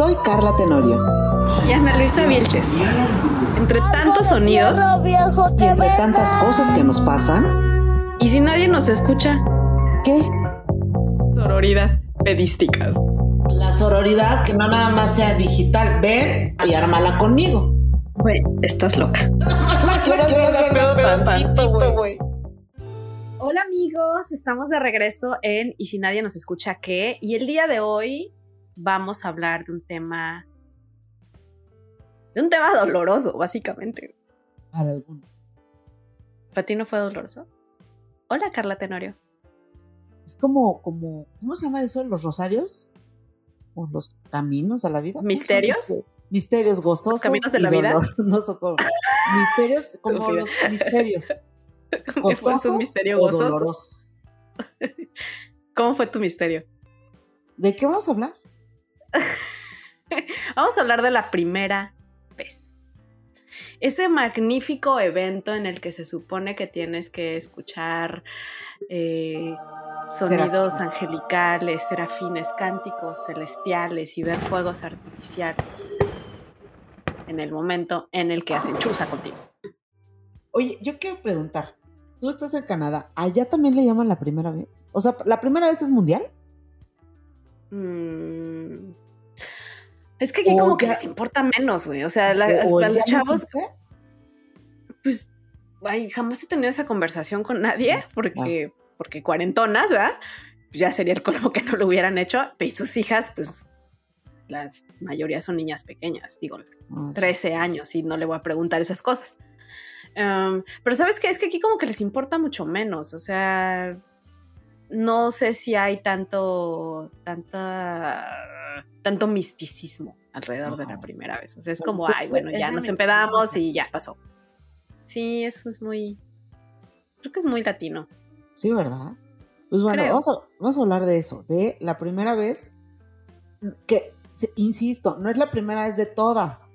Soy Carla Tenorio. Y Ana Luisa Vilches. Entre tantos sonidos Y entre tantas cosas que nos pasan, y si nadie nos escucha, ¿qué? sororidad pedística. La sororidad que no nada más sea digital. Ven y ármala conmigo. Güey, estás loca. Hola amigos, estamos de regreso en Y si nadie nos escucha qué. Y el día de hoy vamos a hablar de un tema. De un tema doloroso, básicamente. Para alguno. ¿Para ti no fue doloroso? Hola Carla Tenorio. Es como, como, ¿cómo se llama eso? ¿Los rosarios? ¿O los caminos a la vida? ¿Cómo se llama ¿Misterios? eso? Misterios gozosos. ¿Los caminos de la vida? No son como. Misterios, como los misterios. ¿Cómo fue Gozosos tu misterio o dolorosos. ¿Cómo fue tu misterio? ¿De qué vamos a hablar? Vamos a hablar de la primera vez. Ese magnífico evento en el que se supone que tienes que escuchar eh, sonidos angelicales, serafines, cánticos celestiales y ver fuegos artificiales en el momento en el que hacen chuza contigo. Oye, yo quiero preguntar. Tú estás en Canadá. ¿Allá también le llaman la primera vez? O sea, ¿la primera vez es mundial? Mm. Es que aquí O como que les importa menos, güey. O sea, la- ¿O- o a los no chavos pues, ay, jamás he tenido esa conversación con nadie porque, porque cuarentonas, ¿verdad? Ya sería el colmo que no lo hubieran hecho. Y sus hijas, pues, las mayoría son niñas pequeñas, digo, Ah, 13 años y no le voy a preguntar esas cosas. Um, pero sabes qué? es que aquí como que les importa mucho menos, o sea, no sé si hay tanto, tanta, tanto misticismo alrededor de la primera vez. O sea, es como, entonces, ay, bueno, ya nos empedamos y ya pasó. Sí, eso es muy, creo que es muy latino. Sí, ¿verdad? Pues bueno, vamos a, vamos a hablar de eso, de la primera vez que, insisto, no es la primera vez de todas,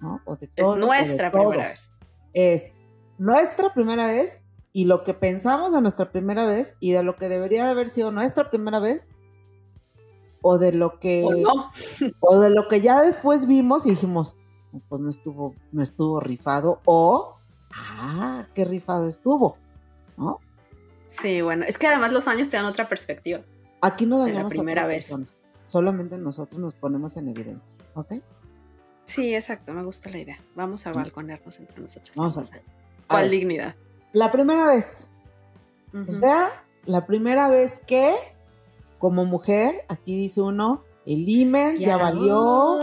¿no? O de Es todos, o de nuestra primera todos. vez. Es nuestra primera vez y lo que pensamos de nuestra primera vez y de lo que debería de haber sido nuestra primera vez o de lo que ¿O no? o de lo que ya después vimos y dijimos, pues no estuvo, no estuvo rifado, o ah, qué rifado estuvo, ¿no? Sí, bueno, es que además los años te dan otra perspectiva. Aquí no la dañamos a primera otra vez. persona, solamente nosotros nos ponemos en evidencia, ¿ok? Sí, exacto, me gusta la idea. Vamos a balconearnos entre nosotros. Vamos a ver. A ¿Cuál ver, dignidad? La primera vez, o sea, la primera vez que, como mujer, aquí dice uno, el imen ya valió,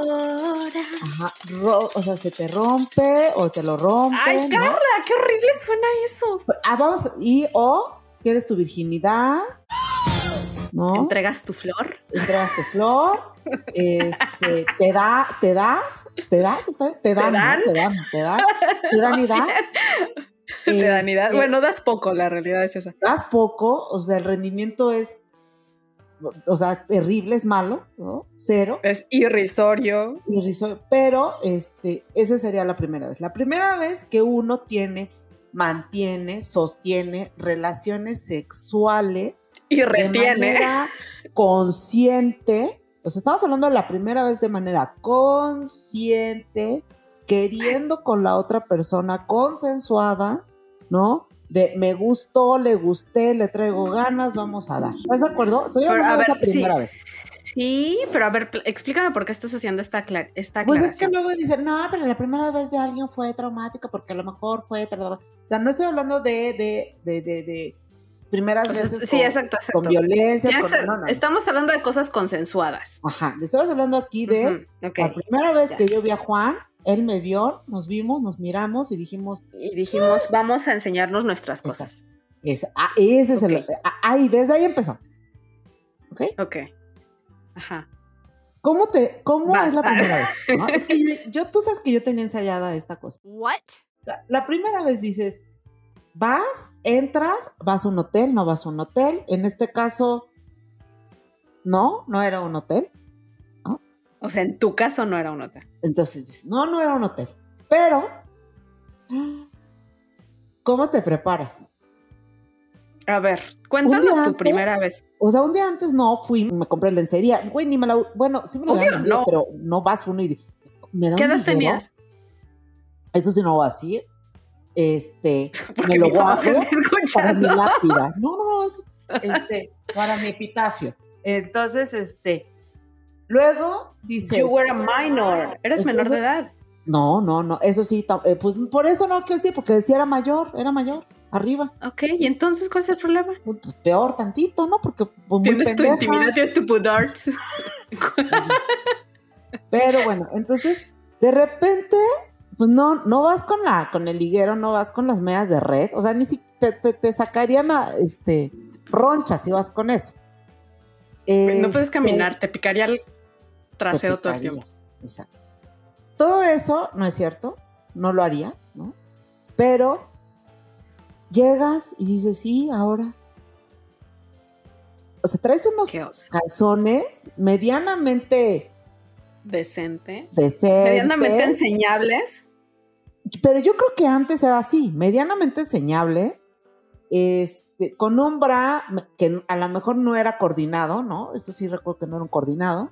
ajá, ro- o sea, se te rompe o te lo rompe, Ay, ¿no? Carla, qué horrible suena eso. Ah, vamos, y o quieres tu virginidad, ¿no? Entregas tu flor. entregas tu flor, este, te da, te das, te das, está bien? te dan, ¿no? dan? te dan, te dan, te dan y das. Te dan y das. Este, Bueno, das poco, la realidad es esa. das poco, o sea, el rendimiento es, o sea, terrible, es malo, ¿no? Cero, Es irrisorio. irrisorio, pero este, esa sería la primera vez. La primera vez que uno tiene, mantiene, sostiene relaciones sexuales Y de retiene. manera consciente, o sea, estamos hablando de la primera vez de manera consciente, queriendo con la otra persona, consensuada, ¿no? De me gustó, le gusté, le traigo ganas, vamos a dar. ¿Estás de acuerdo? Estoy Pero, hablando esa primera sí, vez. sí, pero a ver, pl- explícame por qué estás haciendo esta, esta Pues es que luego dicen, no, pero la primera vez de alguien fue traumática porque a lo mejor fue... tra- tra- tra". O sea, no estoy hablando de, de, de, de, de primeras O sea, veces sí, con, exacto, exacto. con violencia. Con- no, no, no. Estamos hablando de cosas consensuadas. Ajá, estamos hablando aquí de la primera vez ya. que yo vi a Juan, él me vio, nos vimos, nos miramos y dijimos, Y dijimos, vamos a enseñarnos nuestras cosas. es, ah, ese es el... Ok. ah, ahí, desde ahí empezamos. ¿Ok? Ok. Ajá. ¿Cómo, te, cómo es la primera vez? no? Es que yo, yo- tú sabes que yo tenía ensayada esta cosa. What? La, la primera vez dices, vas, entras, vas a un hotel, no vas a un hotel. En este caso, no, no era un hotel. O sea, en tu caso no era un hotel. Entonces no, no era un hotel. Pero, ¿cómo te preparas? A ver, cuéntanos tu primera vez. O sea, un día antes no fui, me compré lencería. Güey, ni me la. Bueno, sí me la vendido, no. pero no vas uno y. Me da ¿Qué edad tenías? Eso sí no voy a decir. Este. Porque me lo guardo para mi lápida. No, no, no. es- este, para mi epitafio. Entonces, este. Luego dice. You were a minor. Eres menor de edad. No, no, no. Eso sí, eh, pues por eso no quiero decir, porque decía era mayor, era mayor, arriba. Ok, ¿y entonces cuál es el problema? Pues, peor tantito, ¿no? Porque pues, muy Tienes tu pendeja. intimidad, tienes tu pudarts. Pero bueno, entonces, de repente, pues no, no vas con la, con el liguero, no vas con las medias de red. O sea, ni si te, te, te sacarían a, este, ronchas si vas con eso. No puedes Este, caminar, te picaría el trasero todo el tiempo. Exacto. Todo eso no es cierto, no lo harías, ¿no? Pero llegas y dices, sí, ahora. O sea, traes unos calzones medianamente Decente. decentes. Medianamente enseñables. Pero yo creo que antes era así, medianamente enseñable, este, con un bra que a lo mejor no era coordinado, ¿no? Eso sí recuerdo que no era un coordinado.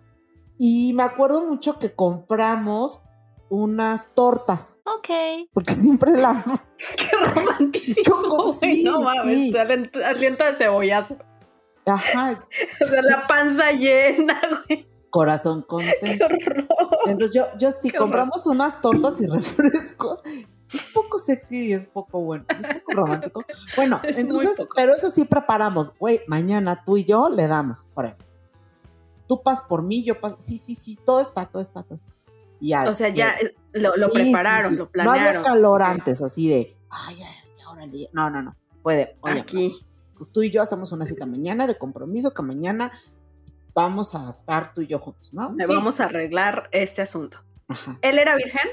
Y me acuerdo mucho que compramos unas tortas, Ok. porque siempre la... Qué sí, no mames, sí. aliento, de cebollazo. Ajá, O sea, la panza llena, güey. corazón Qué contento. horror. Entonces yo, yo sí Qué horror. compramos unas tortas y refrescos. Es poco sexy y es poco bueno, es poco romántico. Bueno, Es entonces, pero eso sí preparamos. Güey, mañana tú y yo le damos. Por ejemplo. Tú pas por mí, yo pas. Sí, sí, sí, todo está, todo está, todo está. Y O sea, ya lo, lo sí, prepararon, sí, sí. lo No planearon. había calor antes, así de, ay, ay, ahora No, no, no. Puede, oye, Aquí. tú y yo hacemos una cita mañana de compromiso que mañana vamos a estar tú y yo juntos, ¿no? Me Sí. Vamos a arreglar este asunto. Ajá. ¿Él era virgen?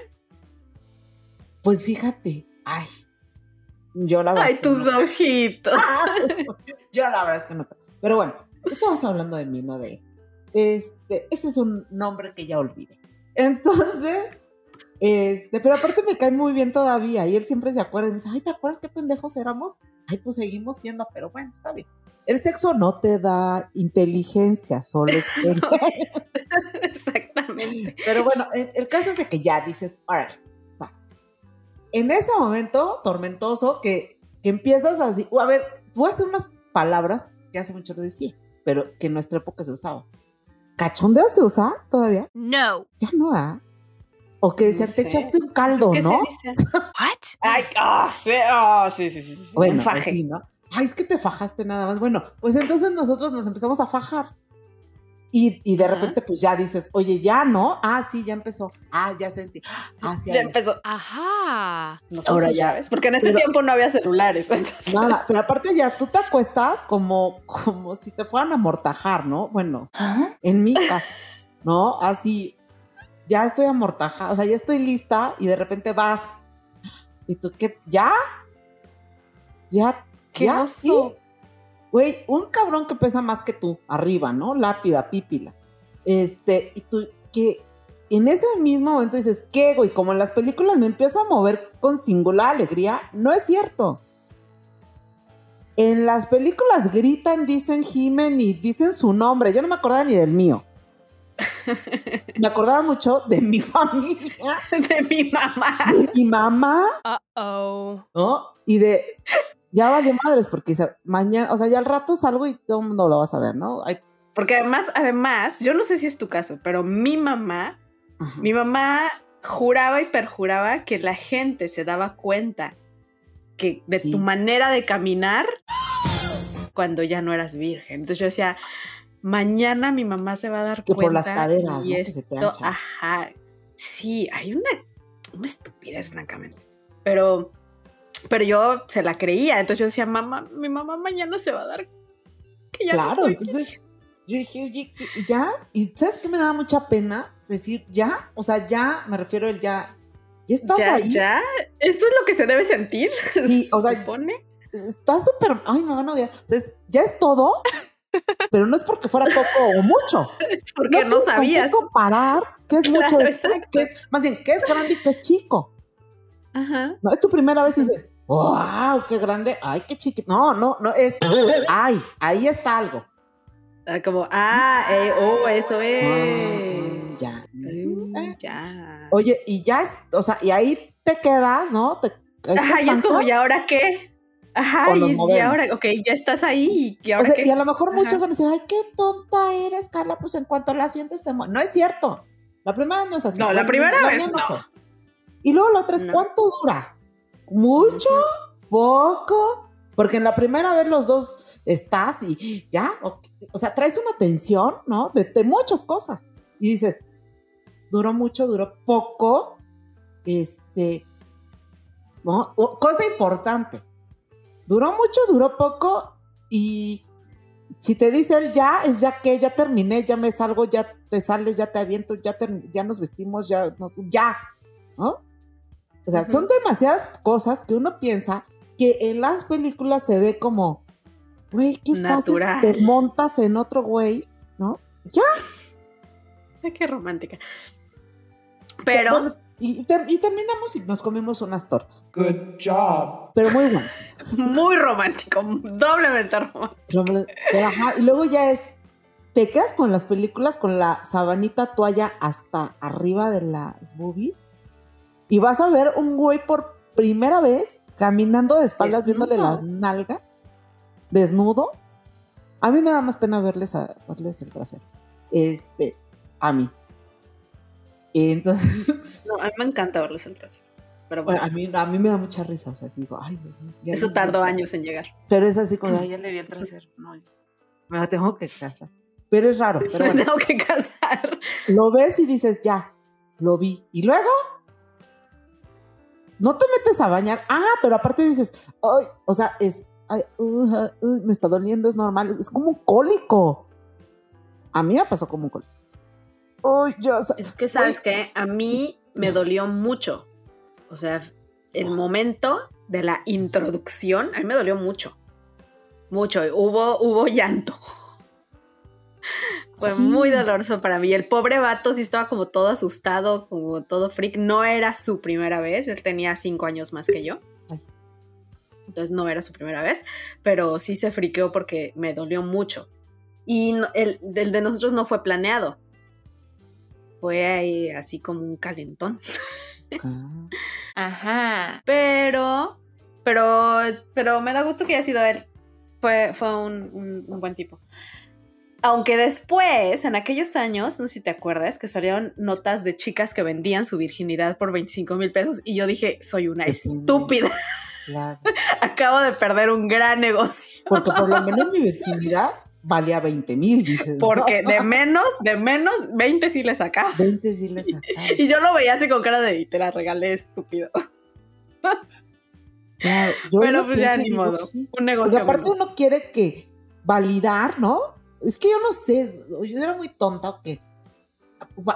Pues fíjate, ay, yo la verdad. Ay, es que tus no. ojitos. Yo la verdad es que no. Pero bueno, estamos hablando de mí, no de él. Este, ese es un nombre que ya olvidé. Entonces, este, pero aparte me cae muy bien todavía y él siempre se acuerda y me dice, ay, ¿te acuerdas qué pendejos éramos? Ay, pues seguimos siendo, pero bueno, está bien. El sexo no te da inteligencia, solo experiencia. Exactamente. Pero bueno, el, el caso es de que ya dices, ahora, vas. En ese momento tormentoso que, que empiezas así, a ver, voy a hacer unas palabras que hace mucho lo decía, pero que en nuestra época se usaba. ¿Cachondeo se usa todavía? No. Ya no, ¿ah? O que decían, No te sé. echaste un caldo, ¿Qué ¿no? se dice? What? Ay, ah, sí, ah, sí, sí, sí, sí. Bueno, Un faje. así, ¿no? Ay, es que te fajaste nada más. Bueno, pues entonces nosotros nos empezamos a fajar. Y, y de Ajá. repente, pues ya dices, oye, ya no. Ah, sí, ya empezó. Ah, ya sentí. Ah, sí, Ya ya. empezó. Ajá. Nosotros, Ahora ya. ¿sabes? Porque en ese Pero- tiempo no había celulares. entonces- Nada, pero aparte ya tú te acuestas como, como si te fueran a amortajar, ¿no? Bueno, ¿Ah? en mi caso, ¿no? Así, ya estoy amortajada, o sea, ya estoy lista y de repente vas. ¿Y tú qué? ¿Ya? ¿Ya? ¡Qué ¿Ya? oso! ¿Sí? Güey, un cabrón que pesa más que tú, arriba, ¿no? Lápida, pípila. Este, y tú, que en ese mismo momento dices, ¿qué, güey? Como en las películas me empiezo a mover con singular alegría. No es cierto. En las películas gritan, dicen gimen y dicen su nombre. Yo no me acordaba ni del mío. Me acordaba mucho de mi familia, De mi mamá. de mi mamá, Uh-oh. ¿no? Y de, ya valió madres, porque mañana, o sea, ya al rato salgo y todo el mundo lo va a saber, ¿no? Ay, Porque además, además, yo no sé si es tu caso, pero mi mamá, ajá. mi mamá juraba y perjuraba que la gente se daba cuenta que de Sí. tu manera de caminar cuando ya no eras virgen. Entonces yo decía, mañana mi mamá se va a dar Que por cuenta. las caderas, y ¿no? Que se te esto- ajá. Sí, hay una, una estupidez, francamente. Pero, pero yo se la creía. Entonces yo decía, mamá, mi mamá mañana se va a dar que ya no Claro, entonces yo dije, oye, ¿qué- ¿ya? Y ¿sabes qué me daba mucha pena? Decir, ¿ya? O sea, ya, me refiero el ya. ¿Ya estás ¿Ya, ahí? ya? ¿Esto es lo que se debe sentir? Sí, o ¿Se sea, supone? Está súper. Ay, me van a odiar. Entonces, ya es todo, pero no es porque fuera poco o mucho. Es porque no, con sabías. qué comparar qué es Claro, mucho, qué es, más bien, qué es grande y qué es chico. Ajá. No, es tu primera vez y dices, ¡Wow! ¡Qué grande! ¡Ay, qué chiquito! No, no, no, es. ¡Ay! Ahí está algo. Ah, como, ah, eh, oh, eso Ah, es. ya. Mm, Eh. ya. Oye, y ya es, o sea, y ahí te quedas, ¿no? Te, Ajá, y es como. ¿y ahora qué? Ajá, O y, ahora, ok, ya estás ahí, ¿y O ahora sea, qué? y a lo mejor muchos Ajá. van a decir, ay, qué tonta eres, Carla, pues en cuanto la sientes te. No es cierto. La primera vez no es así. No, la primera vez no. fue. Y luego la otra es, No. ¿cuánto dura? ¿Mucho? ¿Poco? Porque en la primera vez los dos estás y ya, o, o sea, traes una tensión, ¿no? De, de muchas cosas. Y dices, duró mucho, duró poco, este, ¿no? O- cosa importante, duró mucho, duró poco y si te dice él ya, es ya que, ya terminé, ya me salgo, ya te sales, ya te aviento, ya, ya nos vestimos, ya, no, ya, ¿no? O sea, son demasiadas cosas que uno piensa que en las películas se ve como, güey, qué fácil Natural. te montas en otro güey, ¿no? Ay, qué romántica. Pero, Bueno, y, y ter- y terminamos y nos comimos unas tortas, Good job. pero muy buenas. muy romántico, doblemente romántico. Pero ajá, y luego ya es, te quedas con las películas con la sabanita toalla hasta arriba de las boobies y vas a ver un güey por primera vez caminando de espaldas Desnudo. viéndole las nalgas, desnudo. A mí me da más pena verles, a, verles el trasero. Este, a mí. Y entonces, No, a mí me encanta verlos en trasero. Pero bueno, bueno, a, mí, a mí me da mucha risa, o sea, digo, ay, Dios mío, ya eso tardó años en llegar. Pero es así como, ay, ya le vi el trasero, no, me la tengo que casar. Pero es raro, pero Me bueno. tengo que casar. lo ves y dices, ya, lo vi. Y luego, no te metes a bañar. Ah, pero aparte dices, ay, o sea, es, ay, uh, uh, me está doliendo, es normal. Es como un cólico. A mí me pasó como un cólico. Uy, yo, Es que, ¿sabes qué? A mí me dolió mucho. O sea, el momento de la introducción, a mí me dolió mucho. Mucho. Hubo, hubo llanto. Fue Sí. muy doloroso para mí. El pobre vato sí estaba como todo asustado, como todo freak. No era su primera vez. Él tenía cinco años más que yo. Entonces no era su primera vez. Pero sí se friqueó porque me dolió mucho. Y no- el, el de nosotros no fue planeado. Fue ahí así como un calentón. Ah, Ajá. Pero, pero, pero me da gusto que haya sido él. Fue, fue un, un- un buen tipo. Aunque después, en aquellos años, no sé si te acuerdas, que salieron notas de chicas que vendían su virginidad por 25 mil pesos y yo dije, soy una Pues estúpida, claro. acabo de perder un gran negocio. Porque por lo menos mi virginidad valía 20 mil, dices. ¿no? Porque de menos, de menos, 20 sí le sacaba. 20 sí le sacaron. Y yo lo veía así con cara de, "Y te la regalé, estúpido. Claro, yo Pero pues ya ni digo, modo. sí. Un Porque negocio aparte menos. uno quiere que validar, ¿no? Es que yo no sé, yo era muy tonta o que,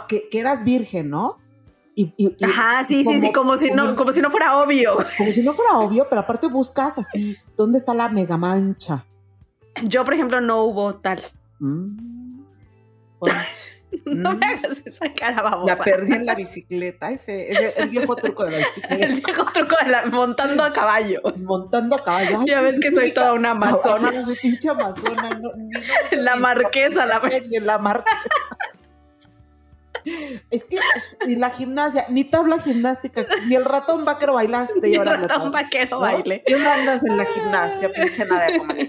que, que eras virgen, ¿no? Y, Ajá, sí, sí, sí, como si no, como si no fuera obvio. como si no fuera obvio, pero aparte buscas así, ¿dónde está la mega mancha? Yo, por ejemplo, no hubo tal. Mm. Bueno, No me hagas esa cara babosa. la perdí en la bicicleta, ese, ese el viejo truco de la El bicicleta. viejo truco de la montando a caballo. Montando a caballo. Ay, Ya ves que soy toda una amazona. Ay, soy pinche amazona. no- ni- no- La ni- marquesa, la ni la marquesa. Es que y la gimnasia, ni tabla gimnástica, ni el ratón vaquero bailaste. Y El ahora ratón vaquero ¿no? baile. Ahora andas en la gimnasia, pinche nada de comer.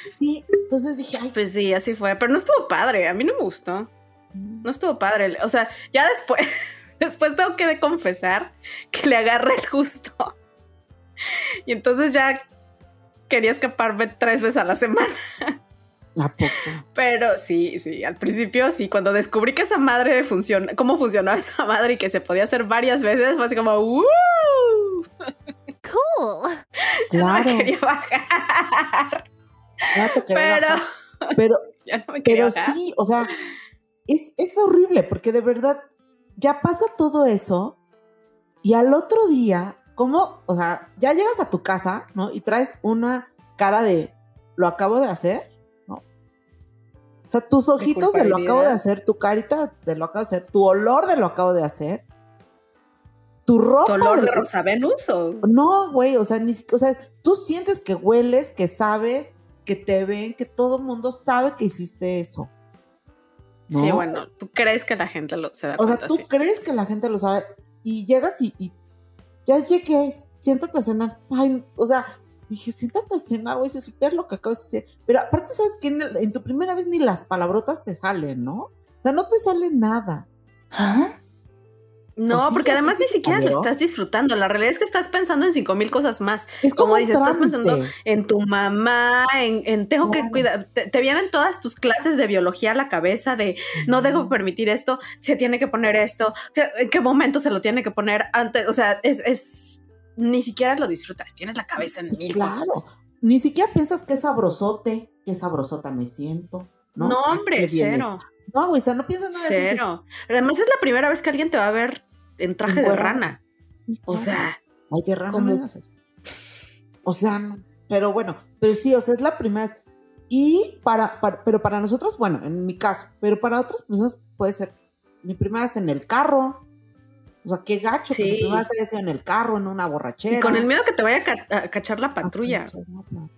Sí, entonces dije, ay, Pues sí, así fue. Pero no estuvo padre. A mí no me gustó. No estuvo padre. O sea, ya después, después tengo que confesar que le agarré el justo. Y entonces ya quería escaparme tres veces a la semana. ¿a poco? Pero sí, sí, al principio sí, cuando descubrí que esa madre funciona, cómo funcionaba esa madre y que se podía hacer varias veces, fue así como, ¡uh! Cool. Ya no me Claro, quería bajar. Ya te Pero, pero, ya no me pero sí, o sea, es, es horrible porque de verdad ya pasa todo eso y al otro día, ¿cómo? O sea, ya llegas a tu casa, ¿no? Y traes una cara de, lo acabo de hacer, ¿no? O sea, tus ojitos de lo acabo de hacer, tu carita de lo acabo de hacer, tu olor de lo acabo de hacer. tu ropa. ¿Tu olor de de- Rosa Venus o...? No, güey, o sea, ni o sea, tú sientes que hueles, que sabes, que te ven, que todo el mundo sabe que hiciste eso. Sí, ¿no? bueno, ¿tú crees que la gente lo, se da O sea, cuenta? tú sí? crees que la gente lo sabe y llegas y, y ya llegué, siéntate a cenar. Ay, o sea, dije, siéntate a cenar, güey, se supera lo que acabas de hacer. Pero aparte, ¿sabes que en, el- en tu primera vez ni las palabrotas te salen, ¿no? O sea, no te sale nada. No, Pues sí, porque además ni siquiera lo estás disfrutando. La realidad es que estás pensando en cinco mil cosas más. Es Como dices, estás pensando en tu mamá, en, en tengo que cuidar. Te, te vienen todas tus clases de biología a la cabeza de no debo permitir esto, se tiene que poner esto, en qué momento se lo tiene que poner antes. O sea, es, es ni siquiera lo disfrutas. Tienes la cabeza en Sí, mil claro. cosas. Ni siquiera piensas qué sabrosote, qué sabrosota me siento. No, No, hombre, cero. está. No, o sea, no piensas nada de eso. Cero. Además, es la primera vez que alguien te va a ver en traje de rana. O sea, Ay, qué raro, como- no digas eso. O sea, no. pero bueno, pero sí, o sea, es la primera vez. Y para, para- pero para nosotros, bueno, en mi caso, pero para otras personas puede ser mi primera vez en el carro. O sea, qué gacho que Sí. su primera vez haya sido en el carro, en una borrachera. y con el miedo que te vaya a, ca- a cachar la patrulla. cachar la patrulla.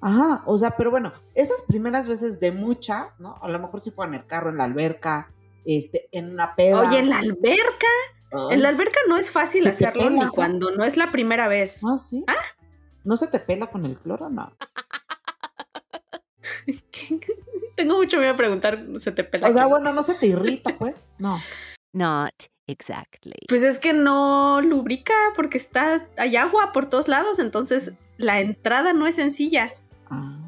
Ajá, o sea, pero bueno, esas primeras veces de muchas, ¿no? A lo mejor si fue en el carro, en la alberca, este, en una peda. Oye, en la alberca, Ay, en la alberca no es fácil hacerlo pela, ni cuando no es la primera vez. ¿Ah, sí? ¿No se te pela con el cloro? No. Tengo mucho miedo a preguntar, ¿se te pela? O sea, bueno, no se te irrita, pues. No. Not exactly. Pues es que no lubrica porque está, hay agua por todos lados, entonces la entrada no es sencilla. Ah,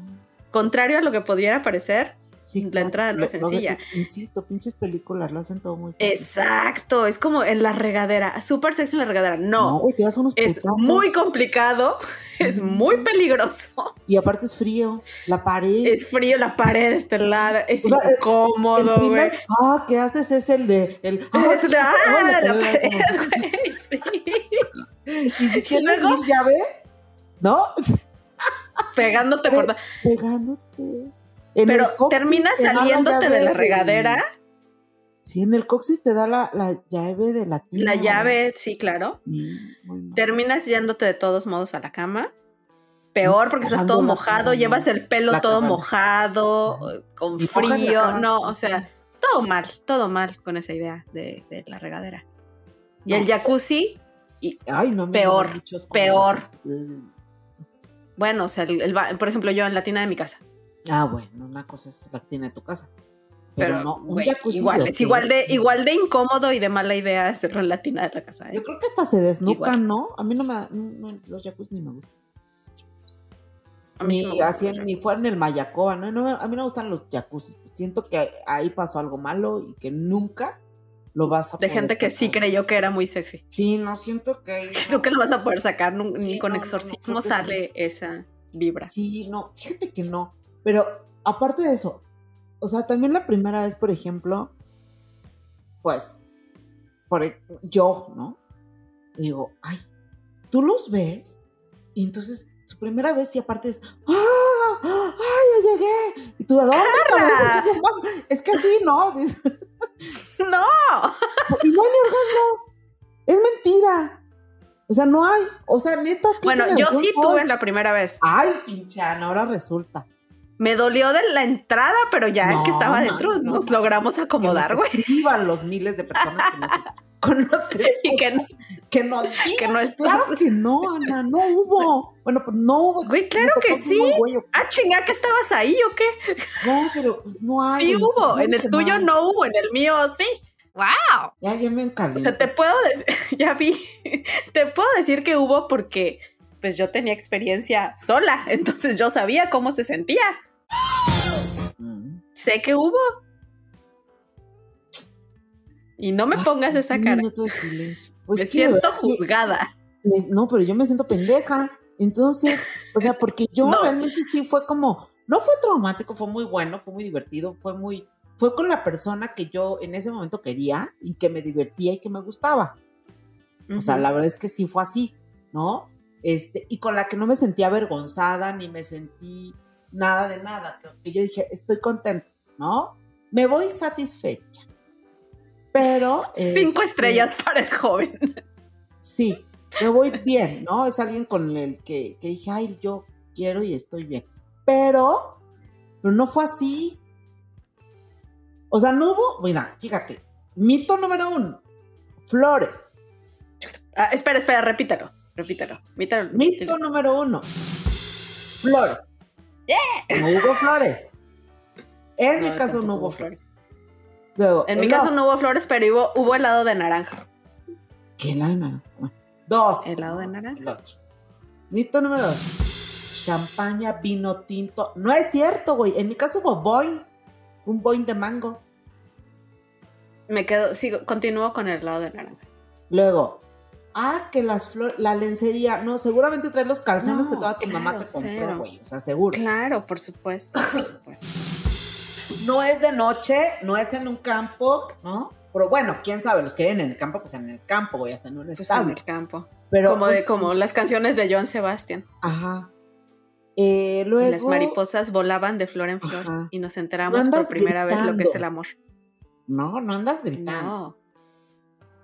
Contrario a lo que pudiera parecer, sí, La entrada no Lo- es lo- sencilla. insisto, pinches películas lo hacen todo muy fácil. exacto, es como en la regadera, súper sexy en la regadera. No, No, güey, te das unos es putazos. muy complicado, es muy peligroso, Y aparte es frío. La pared. es frío, la pared está helada, es O sea, el- incómodo, el güey. ah, ¿qué haces? Es el de. El, ah, Es de- ah, hola, la pared, sí. Y si tienes luego- mil llaves, ¿no? Pegándote por... Pegándote. En Pero el coxis terminas te da la saliéndote de la regadera, Sí, en el coxis te da la, la llave de la tina. la llave, sí, claro. Sí. Terminas yéndote de todos modos a la cama. Peor porque estás todo mojado, llevas el pelo todo mojado, con Y frío. No, o sea, todo mal, todo mal con esa idea de, de la regadera. Y No. el jacuzzi, Ay, no me peor, peor. Bueno, o sea, el- por ejemplo, yo en la tina de mi casa. Ah, bueno, una cosa es la tina de tu casa. Pero, Pero, no, un jacuzzi. igual, de es igual de, igual de incómodo y de mala idea hacerlo en la tina de la casa. ¿eh? Yo creo que hasta se desnucan, Igual. ¿no? A mí no me. no- no, los jacuzzi ni me gustan. A mí sí Ni, me gusta así, ni en el Mayacoa, ¿no? No me- a mí no me gustan los jacuzzi. Siento que ahí pasó algo malo y que nunca lo vas a De poder gente que sí creyó que era muy sexy. Sí, no siento que. Creo que lo vas a poder sacar, Sí, ni con no, no, no, exorcismo que sí. sale esa vibra. Sí, no, fíjate que no. Pero aparte de eso, o sea, también la primera vez, por ejemplo, pues, por yo, ¿no? Digo, ay, tú los ves, y entonces su primera vez, y aparte es, ¡ah! ¡ay, ya llegué! Y tú, ¿de dónde, cabrón? Es que así, ¿no? ¡No! y no hay ni orgasmo. Es mentira. O sea, no hay. O sea, neta. ¿qué Bueno, yo sí tuve la primera vez. Ay, pinchana, ahora resulta. Me dolió de la entrada, pero ya No, que estaba no, nos no. logramos acomodar, que güey. escriban los miles de personas que nos conocen. Y que no, que que no es Claro que no, Ana, no hubo. Bueno, pues no hubo. Güey, claro que sí. güey, ¿o? Ah, chinga, que estabas ahí o qué? No, pero pues, no hay. Sí hubo. En el que tuyo hay. no hubo, en el mío sí. ¡Wow! Ya, ya me O encalé. sea, te puedo decir, ya vi, te puedo decir que hubo porque pues yo tenía experiencia sola, entonces yo sabía cómo se sentía. Mm. Sé que hubo. Y no me Ay, pongas esa cara. minuto de silencio. Pues me siento verdad juzgada. no, pero yo me siento pendeja. Entonces, o sea, porque yo No. realmente sí fue como, no fue traumático, fue muy bueno, fue muy divertido, fue muy, fue con la persona que yo en ese momento quería y que me divertía y que me gustaba. O sea, la verdad es que sí fue así, ¿no? Este, y con la que no me sentí avergonzada ni me sentí nada de nada, que- yo dije, estoy contenta, ¿no? Me voy satisfecha. Pero... Cinco este, estrellas para el joven. Sí, me voy bien, ¿no? Es alguien con el que, que dije, ay, yo quiero y estoy bien. Pero, pero no fue así. O sea, no hubo, mira, fíjate, mito número uno, flores. Ah, espera, espera, repítalo. Repítalo. Mito, Mito número uno, flores. No hubo flores. En mi caso no hubo flores. Luego, En mi caso dos, no hubo flores, pero hubo, hubo helado de naranja. ¿Qué la Bueno, Dos. Helado de naranja. El otro. Mito número dos. Champaña, vino tinto. No es cierto, güey. En mi caso hubo boing. Un boing de mango. Me quedo, sigo, continúo con el helado de naranja. Luego, ah, que las flores, la lencería. No, seguramente trae los calzones No, que toda tu mamá te compró, güey. O sea, seguro. Claro, por supuesto, por supuesto. No es de noche, no es en un campo, ¿no? Pero bueno, quién sabe, los que viven en el campo, pues en el campo, güey, hasta en un Pues en el campo. Pero, como de como las canciones de Joan Sebastián. Ajá. Eh, Y luego. las mariposas volaban de flor en flor Ajá. y nos enteramos No por primera vez lo que es el amor. No, no andas gritando.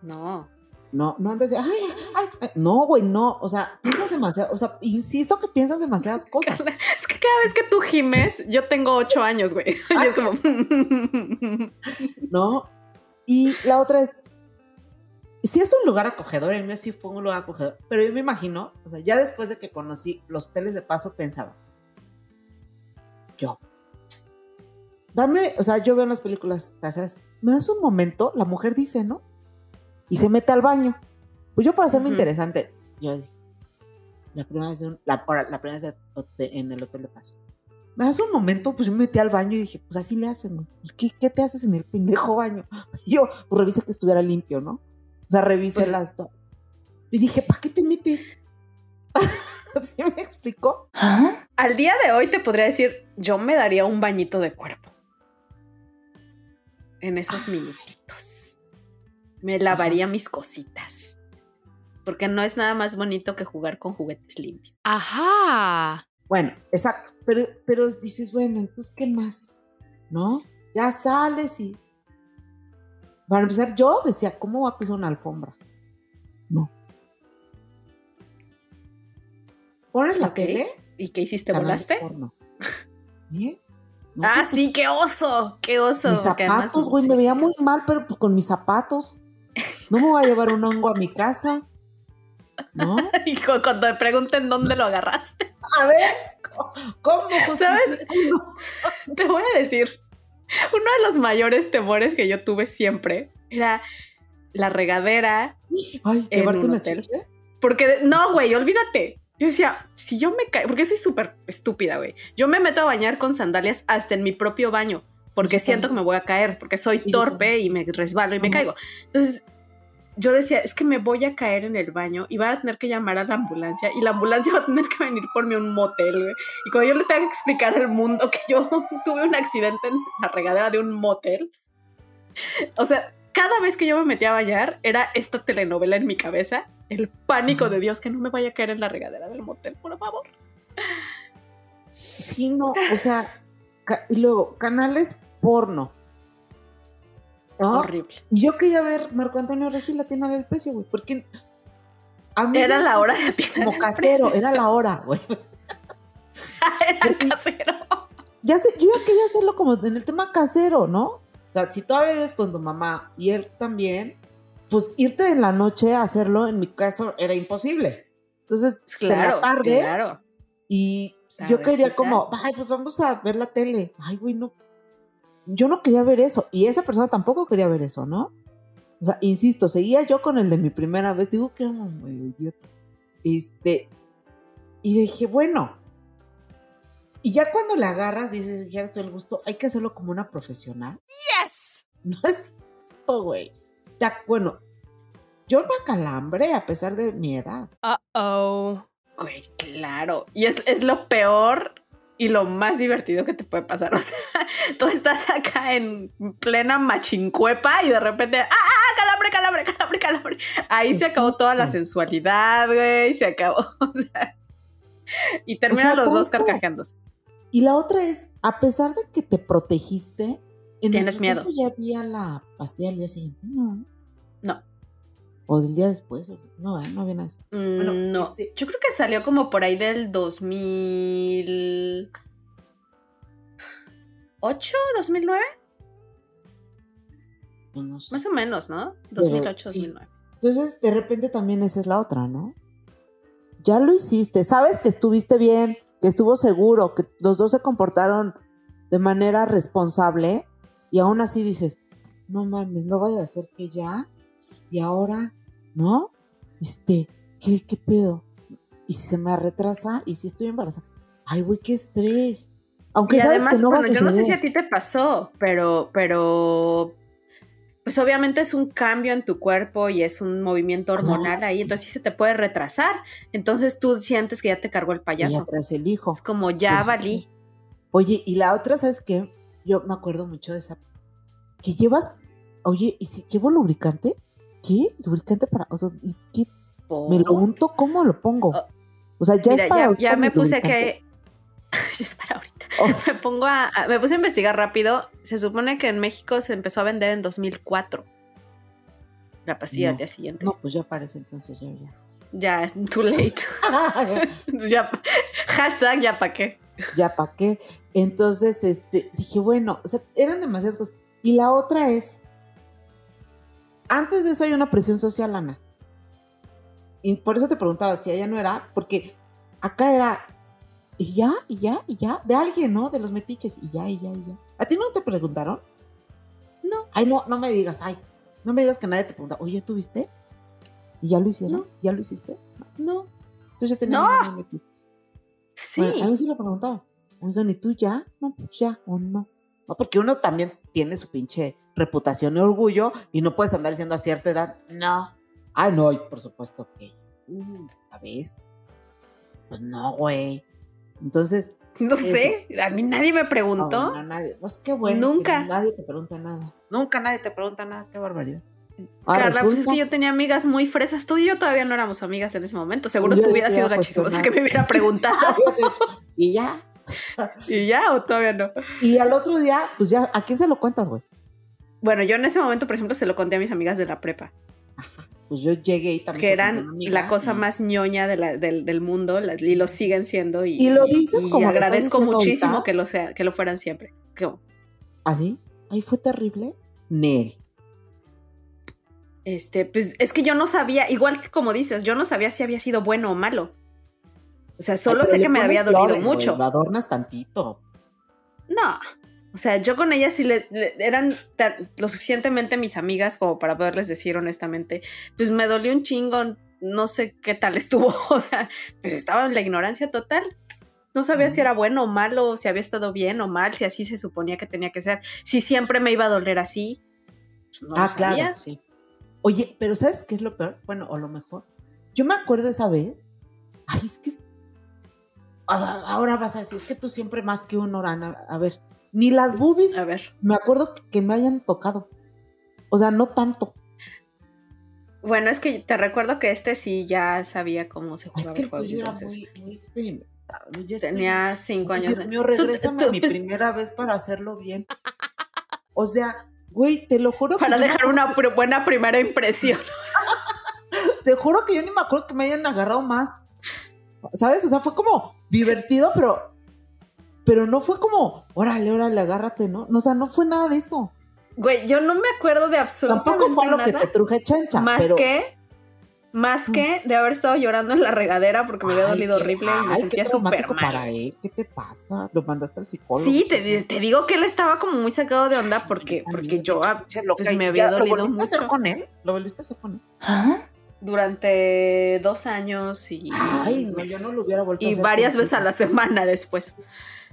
No. No. No, no andas de, ay, ay, ay. No, güey, no. O sea, piensas demasiado. O sea, insisto que piensas demasiadas cosas. Es que cada vez que tú gimes, yo tengo ocho años, güey. Y es como. ¿no? Y la otra es, si es un lugar acogedor, el mío sí fue un lugar acogedor, pero yo me imagino, o sea, ya después de que conocí los hoteles de paso, pensaba, yo, dame, o sea, yo veo en las películas, ¿sabes? Me das un momento, la mujer dice, ¿no? Y se mete al baño. Pues yo para hacerme interesante, yo dije, la primera vez, de un- la, ahora, la primera vez de- de- en el hotel de paso. Me das un momento, pues yo me metí al baño y dije, pues así le hacen. ¿Y qué, qué te haces en el pendejo baño? Y yo, pues revisé que estuviera limpio, ¿no? O sea, revisé Pues- las... to- Y dije, ¿para qué te metes? ¿Sí me explicó? Al día de hoy te podría decir, yo me daría un bañito de cuerpo. En esos minutitos. Me lavaría mis cositas. Porque no es nada más bonito que jugar con juguetes limpios. Ajá. Bueno, exacto. Pero, pero dices, bueno, entonces, ¿qué más? ¿No? Ya sales y... Para empezar, yo decía, ¿cómo va a pisar una alfombra? No. ¿Pones la Ok. tele? ¿Y qué hiciste? ¿Volaste? porno. ¿Eh? No, Ah, pues, sí, qué oso, qué oso. Mis zapatos, güey, me veía muy mal, pero pues, con mis zapatos. No me voy a llevar un hongo a mi casa. ¿No? Y cu- cuando me pregunten dónde lo agarraste, A ver, ¿cómo? ¿Sabes? te voy a decir, uno de los mayores temores que yo tuve siempre era la regadera. Ay, ¿llevarte un una hotel. Porque, no, güey, olvídate. Yo decía, si yo me caigo, porque soy súper estúpida, güey. Yo me meto a bañar con sandalias hasta en mi propio baño, porque siento que me voy a caer, porque soy torpe y me resbalo y me caigo. Entonces, yo decía, es que me voy a caer en el baño y van a tener que llamar a la ambulancia y la ambulancia va a tener que venir por mí a un motel, güey. Y cuando yo le tenga que explicar al mundo que yo tuve un accidente en la regadera de un motel, o sea, cada vez que yo me metía a bañar era esta telenovela en mi cabeza, el pánico de Dios que no me vaya a caer en la regadera del motel, por favor. Sí, no, o sea, y luego, canales porno. ¿No? Horrible. Yo quería ver Marco Antonio Regil Atiéndale el precio, güey, porque a mí Era la hora de como casero, era la hora, güey. era casero. Ya sé, yo ya quería hacerlo como en el tema casero, ¿no? O sea, si todavía vives con tu mamá y él también, pues irte en la noche a hacerlo, en mi caso, era imposible. Entonces, pues, Claro, la tarde, claro. y pues, yo quería como, ay, pues vamos a ver la tele. Ay, güey, no. Yo no quería ver eso. Y esa persona tampoco quería ver eso, ¿no? O sea, insisto, seguía yo con el de mi primera vez. Digo que era un medio idiota. Este. Y dije, bueno. Y ya cuando le agarras, dices, ya estoy al gusto, hay que hacerlo como una profesional. Yes. No es cierto, güey. Ya, bueno, yo me calambre a pesar de mi edad. Uh-oh. Güey, claro. Y es, es lo peor y lo más divertido que te puede pasar. O sea, tú estás acá en plena machincuepa y de repente, ¡ah, ah, calambre, calambre, calambre, calambre! Ahí se acabó toda la sensualidad, güey, se acabó. O sea, y terminan O sea, los dos carcajeándose. Y la otra es, a pesar de que te protegiste, en Tienes miedo. ya había la pastilla al día siguiente, ¿no? No. O del día después. No, ¿eh? no había nada eso. Mm, Bueno, no, este- yo creo que salió como por ahí del 2008, 2009, Pues no sé. más o menos, ¿no? Pero 2008, sí. 2009. Entonces, de repente también esa es la otra, ¿no? Ya lo hiciste, sabes que estuviste bien, que estuvo seguro, que los dos se comportaron de manera responsable y aún así dices, no mames, no vaya a ser que ya y ahora, ¿no? Este, ¿qué, qué pedo? ¿Y si se me retrasa? ¿Y si estoy embarazada? Ay, güey, qué estrés. Aunque y sabes además, que no va a bueno, yo no sé si a ti te pasó, pero, pero, pues obviamente es un cambio en tu cuerpo y es un movimiento hormonal ahí, entonces sí se te puede retrasar. Entonces tú sientes que ya te cargó el Y payaso. atrás el hijo. Es como ya valí. Oye, y la otra, ¿sabes qué? Yo me acuerdo mucho de esa. Que llevas, oye, ¿y si llevo lubricante? ¿Qué? ¿Lubricante para.? O sea, ¿y qué? ¿Me lo unto? ¿Cómo lo pongo? Oh. O sea, ya Mira, es para. ya, ahorita ya me puse que. Ya es para ahorita. Oh, Me pongo a, a- Me puse a investigar rápido. Se supone que en México se empezó a vender en 2004. La pastilla No, al día siguiente. no, pues ya parece entonces, ya, ya. Ya, too late. ya, hashtag ya pa' qué. ya para qué. Entonces, este, dije, bueno, o sea, eran demasiadas cosas. Y la otra es, antes de eso hay una presión social, Ana. Y por eso te preguntaba si allá no era, porque acá era, y ya, y ya, y ya, de alguien, ¿no? De los metiches, y ya, y ya, y ya. ¿A ti no te preguntaron? No. Ay, no, no me digas, ay, no me digas que nadie te pregunta, oye, ¿tú viste? ¿Y ya lo hicieron? No. ¿Ya lo hiciste? No. Entonces yo tenía No. metiches. Sí. Bueno, a mí sí le preguntaba, oigan, ¿y tú ya? No, pues ya, o no. No, porque uno también tiene su pinche reputación y orgullo y no puedes andar diciendo a cierta edad, no. Ay, no, y por supuesto que, uh, ¿sabes? Pues no, güey. Entonces, no sé. A mí nadie me preguntó. no, no, nadie, pues qué bueno. Nunca. nadie te pregunta nada. Nunca nadie te pregunta nada, qué barbaridad. Ah, Carla, pues es que yo tenía amigas muy fresas. Tú y yo todavía no éramos amigas en ese momento. Seguro Yo tú hubieras sido la chismosa que me hubiera preguntado. y ya. ¿Y ya o todavía no? Y al otro día, pues ya, ¿a quién se lo cuentas, güey? Bueno, yo en ese momento, por ejemplo, se lo conté a mis amigas de la prepa, Pues yo llegué y también. que eran la cosa y- más ñoña de la- del, del mundo la- y lo siguen siendo. Y, Y lo dices y como agradezco muchísimo ahorita. que lo, sea, que lo fueran siempre. Que- ¿Así? Ahí fue terrible. Nel. Este, pues es que yo no sabía, igual que como dices, yo no sabía si había sido bueno o malo. O sea, solo Ay, sé que me había dolido flores, mucho. lo adornas tantito. No. O sea, yo con ellas sí le, le- eran lo suficientemente mis amigas como para poderles decir honestamente, pues me dolió un chingo, no sé qué tal estuvo. O sea, pues estaba en la ignorancia total. No sabía si era bueno o malo, si había estado bien o mal, si así se suponía que tenía que ser, si siempre me iba a doler así. Pues no ah, sabía. claro, sí. Oye, pero ¿sabes qué es lo peor? Bueno, o lo mejor. Yo me acuerdo esa vez. Ay, es que. Ah, Ahora vas a decir, es que tú siempre más que un orana. A ver, ni las boobies A ver. me acuerdo que- me hayan tocado. O sea, no tanto. Bueno, es que te recuerdo que este sí ya sabía cómo se Es jugaba que el juego. era muy, muy experimentado. Ya estoy- tenía cinco años. Dios mío, Tú- regrésame tú- a mi pues, primera vez para hacerlo bien. O sea, güey, te lo juro Para que. dejar una pr- buena primera impresión. Te juro que yo ni me acuerdo que me hayan agarrado más. ¿Sabes? O sea, fue como divertido, pero. Pero no fue como, órale, órale, agárrate, ¿no? No, O sea, no fue nada de eso. Güey, yo no me acuerdo de absolutamente Tampoco fue lo nada. que te truje chancha. más pero, que más que de haber estado llorando en la regadera porque me había Ay, dolido qué- horrible y me ay, sentía qué súper mal. para él. ¿Qué te pasa? Lo mandaste al psicólogo. Sí, te, te digo que él estaba como muy sacado de onda porque, porque yo ah, pues, ¿y me ya había ¿Lo dolido volviste a hacer mucho. con él? ¿Lo volviste a hacer con él? durante dos años y, Ay, no, yo no lo hubiera vuelto a y hacer. varias veces a la semana después.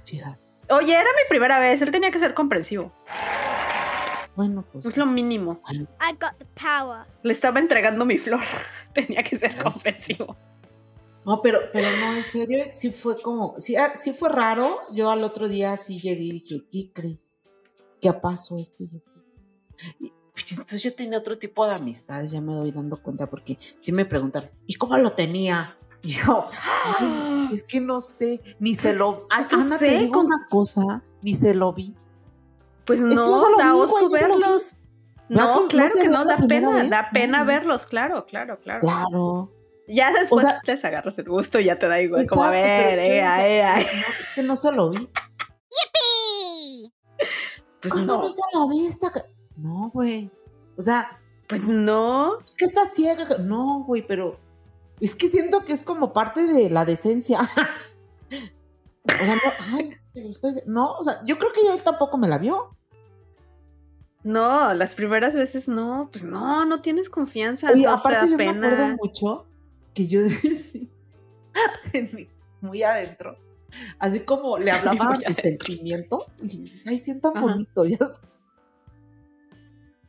Fíjate. Oye, era mi primera vez, él tenía que ser comprensivo. Bueno, pues. Es lo mínimo. I got the power. Le estaba entregando mi flor. tenía que ser comprensivo. No, pero, pero no, en serio, sí fue como, sí, ah, sí fue raro. Yo al otro día sí llegué y dije, ¿qué crees? ¿Qué pasó esto y esto? Y, pues, entonces yo tenía otro tipo de amistades, ya me doy dando cuenta, porque sí me preguntan, ¿y cómo lo tenía? Y yo, ay, es que no sé, ni se lo... Ay, Pues, Ana, sé, te digo con- una cosa, ni se lo vi. Pues que no, no se lo da vi, oso no vi. verlos. No, no claro se que no, da pena, vez. da pena No. verlos, claro, claro, claro. Claro. Ya después sea- les agarras el gusto y ya te da igual, como a Exacto, ver, eh, eh, eh. No, es que no se lo vi. Pues ¿Cómo no, no se lo viste? No, güey. O sea, pues no. es que está ciega. No, güey, pero es que siento que es como parte de la decencia. o sea, no, ay, estoy- no, o sea, yo creo que ya él tampoco me la vio. No, las primeras veces no, pues no, no tienes confianza. No aparte te yo me acuerdo mucho que yo decía, muy adentro, así como le hablaba a muy mi adentro. sentimiento, y le decía, ay, sientan bonito, ya sabes.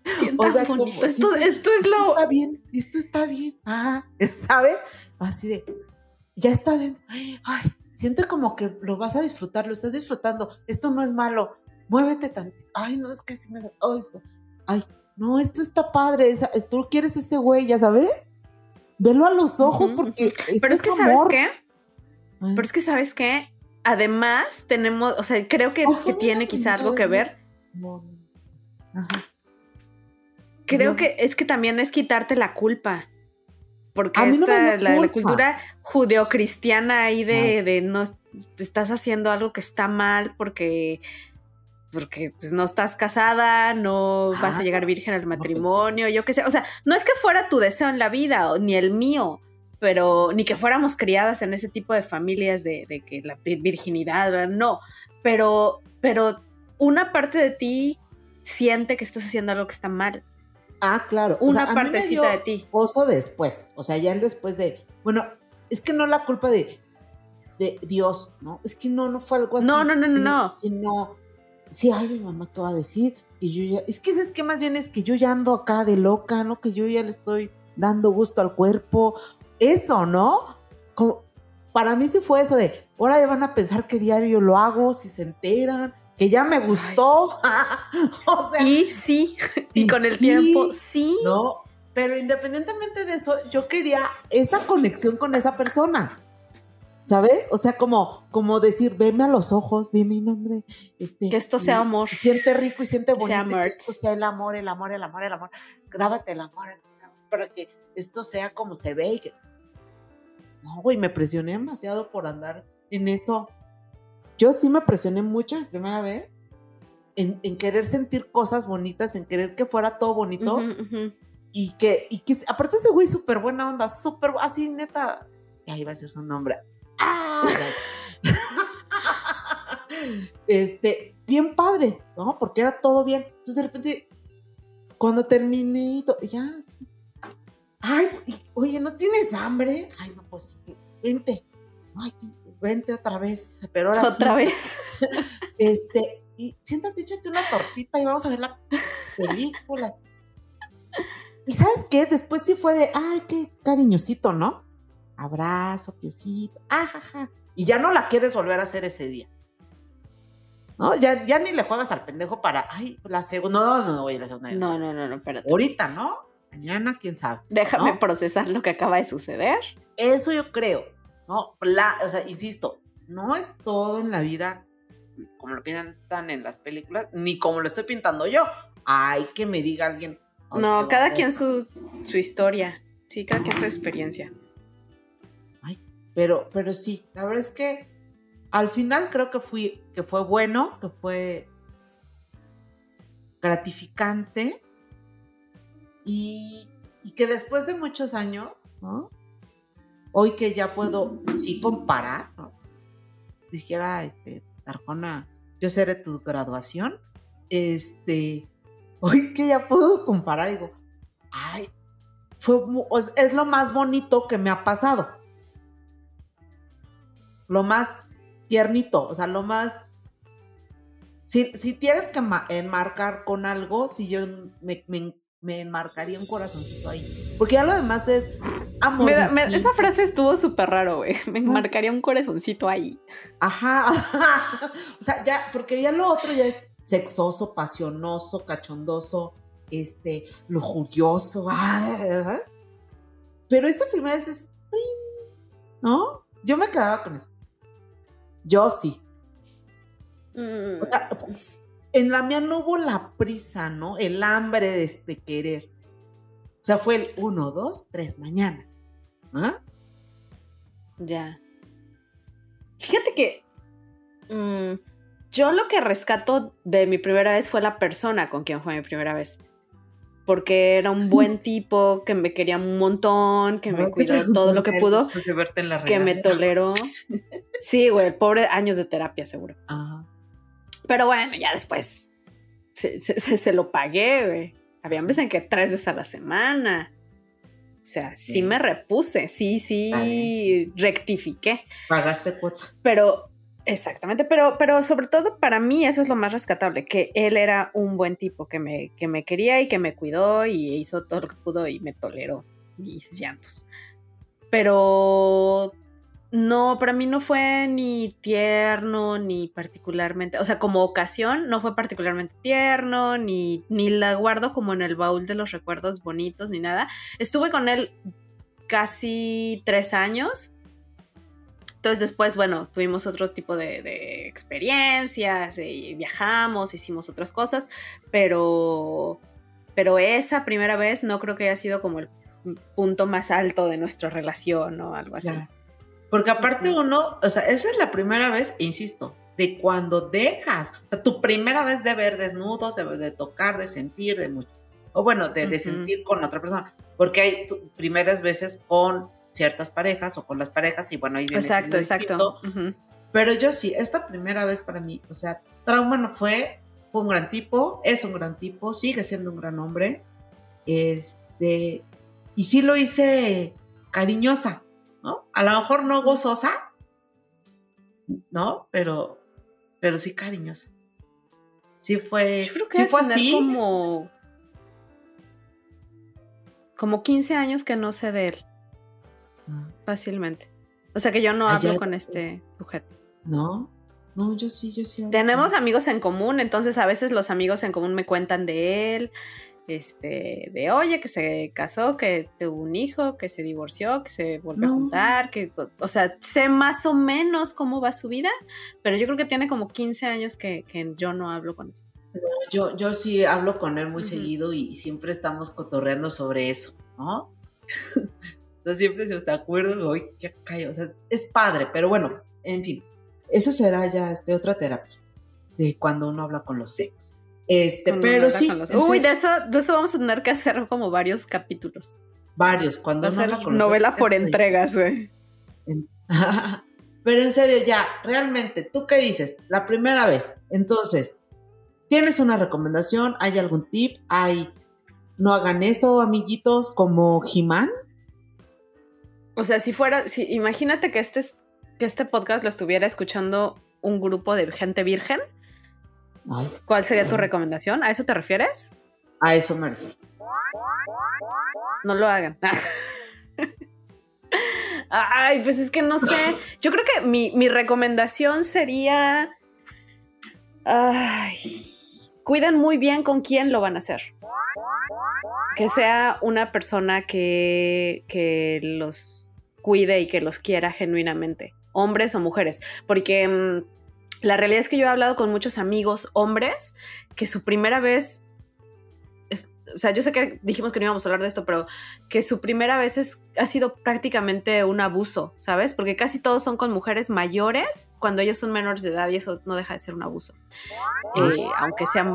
Sientas O sea, como. Esto, esto es esto lo. está bien, esto está bien, ah, ¿sabes? Así de, ya está dentro, ay, ay, siente como que lo vas a disfrutar, lo estás disfrutando, esto no es malo, muévete tantito, ay, no, es que sí me da, ay, ay, no, esto está padre, esa- tú quieres ese güey, ya sabes, velo a los ojos porque esto Pero es que, ¿sabes qué? Ay, Pero es que, ¿sabes qué? Además, tenemos, o sea, creo que, que tiene quizá algo que ver. Ajá. Creo No. que es que también es quitarte la culpa. Porque no esta, la, la culpa. cultura judeocristiana ahí de, Más. de no estás haciendo algo que está mal porque porque pues no estás casada, no vas a llegar virgen al matrimonio, yo qué sé, o sea, no es que fuera tu deseo en la vida o, ni el mío, pero ni que fuéramos criadas en ese tipo de familias de, de que la de virginidad, no, pero pero una parte de ti siente que estás haciendo algo que está mal, Ah, claro. o una sea, a mí me partecita dio de ti. Oso después, o sea, ya el después de, bueno, es que no la culpa de, de Dios, ¿no? Es que no, no fue algo así. No, no, no, no, sino, no. Sino, sí, ay, mi mamá, ¿qué va a decir? Que yo ya, es que es que más bien es que yo ya ando acá de loca, ¿no? Que yo ya le estoy dando gusto al cuerpo. Eso, ¿no? Como, para mí sí fue eso de, ahora ya van a pensar que diario lo hago, si se enteran, que ya me gustó. o sea, Y sí, y, y con el sí, tiempo, sí. ¿no? Pero independientemente de eso, yo quería esa conexión con esa persona. ¿Sabes? O sea, como, como decir, veme a los ojos, dime mi nombre. Este, Que esto sea amor. Siente rico y siente sea bonito. y que esto sea el amor, el amor, el amor, el amor. Grábate el amor, el amor, para que esto sea como se ve y que. No, güey, me presioné demasiado por andar en eso. Yo sí me presioné mucho la primera vez en, en querer sentir cosas bonitas, en querer que fuera todo bonito ujú. y que, y que aparte ese güey súper buena onda, súper, así neta, ya iba a decir su nombre. ¡Ah! este, bien padre, ¿no? Porque era todo bien. Entonces de repente, cuando terminé, y ya, sí. ay, y- oye, ¿no tienes hambre? Ay, no, pues, vente. Ay, vente otra vez, pero ahora sí. Otra vez. Este, y siéntate, échate una tortita y vamos a ver la película. Y sabes qué? Después sí fue de, ay, qué cariñosito, ¿no? Abrazo, piojito, ajaja. Y ya no la quieres volver a hacer ese día. ¿No? Ya, ya ni le juegas al pendejo para, ay, la segunda. No, no, no, güey, la segunda. No, no, no, no, espérate. Ahorita, ¿no? Mañana, quién sabe. Déjame ¿no? procesar lo que acaba de suceder. Eso yo creo, ¿no? La- o sea, insisto, no es todo en la vida como lo pintan en las películas, ni como lo estoy pintando yo. Hay que me diga alguien. "Ay, No, cada babosa". quien su, su historia. Sí, cada quien su experiencia. Pero, pero sí, la verdad es que al final creo que fui, que fue bueno, que fue gratificante y, y que después de muchos años, ¿no? Hoy que ya puedo, sí, comparar, ¿no? Dijera, este, Arjona, yo seré tu graduación, este, hoy que ya puedo comparar, digo, ay, fue, es lo más bonito que me ha pasado lo más tiernito, o sea, lo más... Si, si tienes que ma- enmarcar con algo, si yo me- me enmarcaría un corazoncito ahí. Porque ya lo demás es amor. Me da- me- distinto. esa frase estuvo súper raro, güey. Me marcaría un corazoncito ahí. Ajá, ajá. O sea, ya, porque ya lo otro ya es sexoso, pasionoso, cachondoso, este, lujurioso. ah, Pero esa primera vez es. ¿no? Yo me quedaba con eso. Yo sí. Mm, O sea, pues, en la mía no hubo la prisa, ¿no? El hambre de este querer. O sea, fue el uno, dos, tres, mañana. ¿Ah? Ya. Fíjate que mm, yo lo que rescato de mi primera vez fue la persona con quien fue mi primera vez. Porque era un buen tipo, que me quería un montón, que me cuidó todo lo que pudo, que me toleró. Sí, güey, pobre años de terapia, seguro. Ajá. Pero bueno, ya después se, se- se- se lo pagué, güey. Había veces en que tres veces a la semana. O sea, sí, Sí. me repuse, sí, sí, rectifiqué. Pagaste cuota. Pero, exactamente, pero, pero sobre todo para mí eso es lo más rescatable, que él era un buen tipo, que me, que me quería y que me cuidó y hizo todo lo que pudo y me toleró mis llantos. Pero no, para mí no fue ni tierno, ni particularmente, o sea, como ocasión no fue particularmente tierno, ni, ni la guardo como en el baúl de los recuerdos bonitos, ni nada. Estuve con él casi tres años. Entonces después, bueno, tuvimos otro tipo de, experiencias, y viajamos, hicimos otras cosas, pero, pero esa primera vez no creo que haya sido como el punto más alto de nuestra relación o algo así. Porque aparte uno, o sea, esa es la primera vez, insisto, de cuando dejas, o sea, tu primera vez de ver desnudos, de, de tocar, de sentir, de mucho, o bueno, de, de sentir con otra persona, porque hay tu- primeras veces con ciertas parejas o con las parejas y bueno, ahí viene Exacto, exacto. distinto. Ujú. Pero yo sí, esta primera vez para mí, o sea, Trauma no fue, fue un gran tipo, es un gran tipo, sigue siendo un gran hombre, este, y sí lo hice cariñosa, ¿no? A lo mejor no gozosa, ¿no? Pero, pero sí cariñosa. Sí fue, Yo creo que sí fue así. como como 15 años que no sé de él Ah, fácilmente. O sea que yo no hablo con este sujeto. No, no, yo sí, yo sí. hablo Tenemos amigos en común, entonces a veces los amigos en común me cuentan de él, este, de oye, que se casó, que tuvo un hijo, que se divorció, que se volvió a juntar, que, o sea, sé más o menos cómo va su vida, pero yo creo que tiene como 15 años que, que yo no hablo con él. Yo, yo sí hablo con él muy seguido y siempre estamos cotorreando sobre eso, ¿no? Entonces siempre se te acuerdo, hoy ya callo, o sea, es padre, pero bueno, en fin, eso será ya este, otra terapia de cuando uno habla con los ex. Este, pero sí, con los- en Uy, de eso, de eso vamos a tener que hacer como varios capítulos. varios, cuando Va a uno ser habla con los novela por entregas, güey. Pero en serio, ya, realmente, ¿tú qué dices? La primera vez. Entonces, ¿tienes una recomendación? ¿Hay algún tip? ¿Hay no hagan esto, amiguitos, como He-Man? O sea, si fuera, si, imagínate que este, es- que este podcast lo estuviera escuchando un grupo de gente virgen. Ay, ¿Cuál sería tu recomendación? ¿A eso te refieres? a eso me refiero. No lo hagan. Ay, pues es que no sé. Yo creo que mi, mi recomendación sería. Ay, cuiden muy bien con quién lo van a hacer. Que sea una persona que, que los cuide y que los quiera genuinamente, hombres o mujeres. Porque mm, la realidad es que yo he hablado con muchos amigos hombres que su primera vez es- o sea, yo sé que dijimos que no íbamos a hablar de esto, pero que su primera vez es, ha sido prácticamente un abuso, ¿sabes? Porque casi todos son con mujeres mayores cuando ellos son menores de edad y eso no deja de ser un abuso. Eh, aunque sean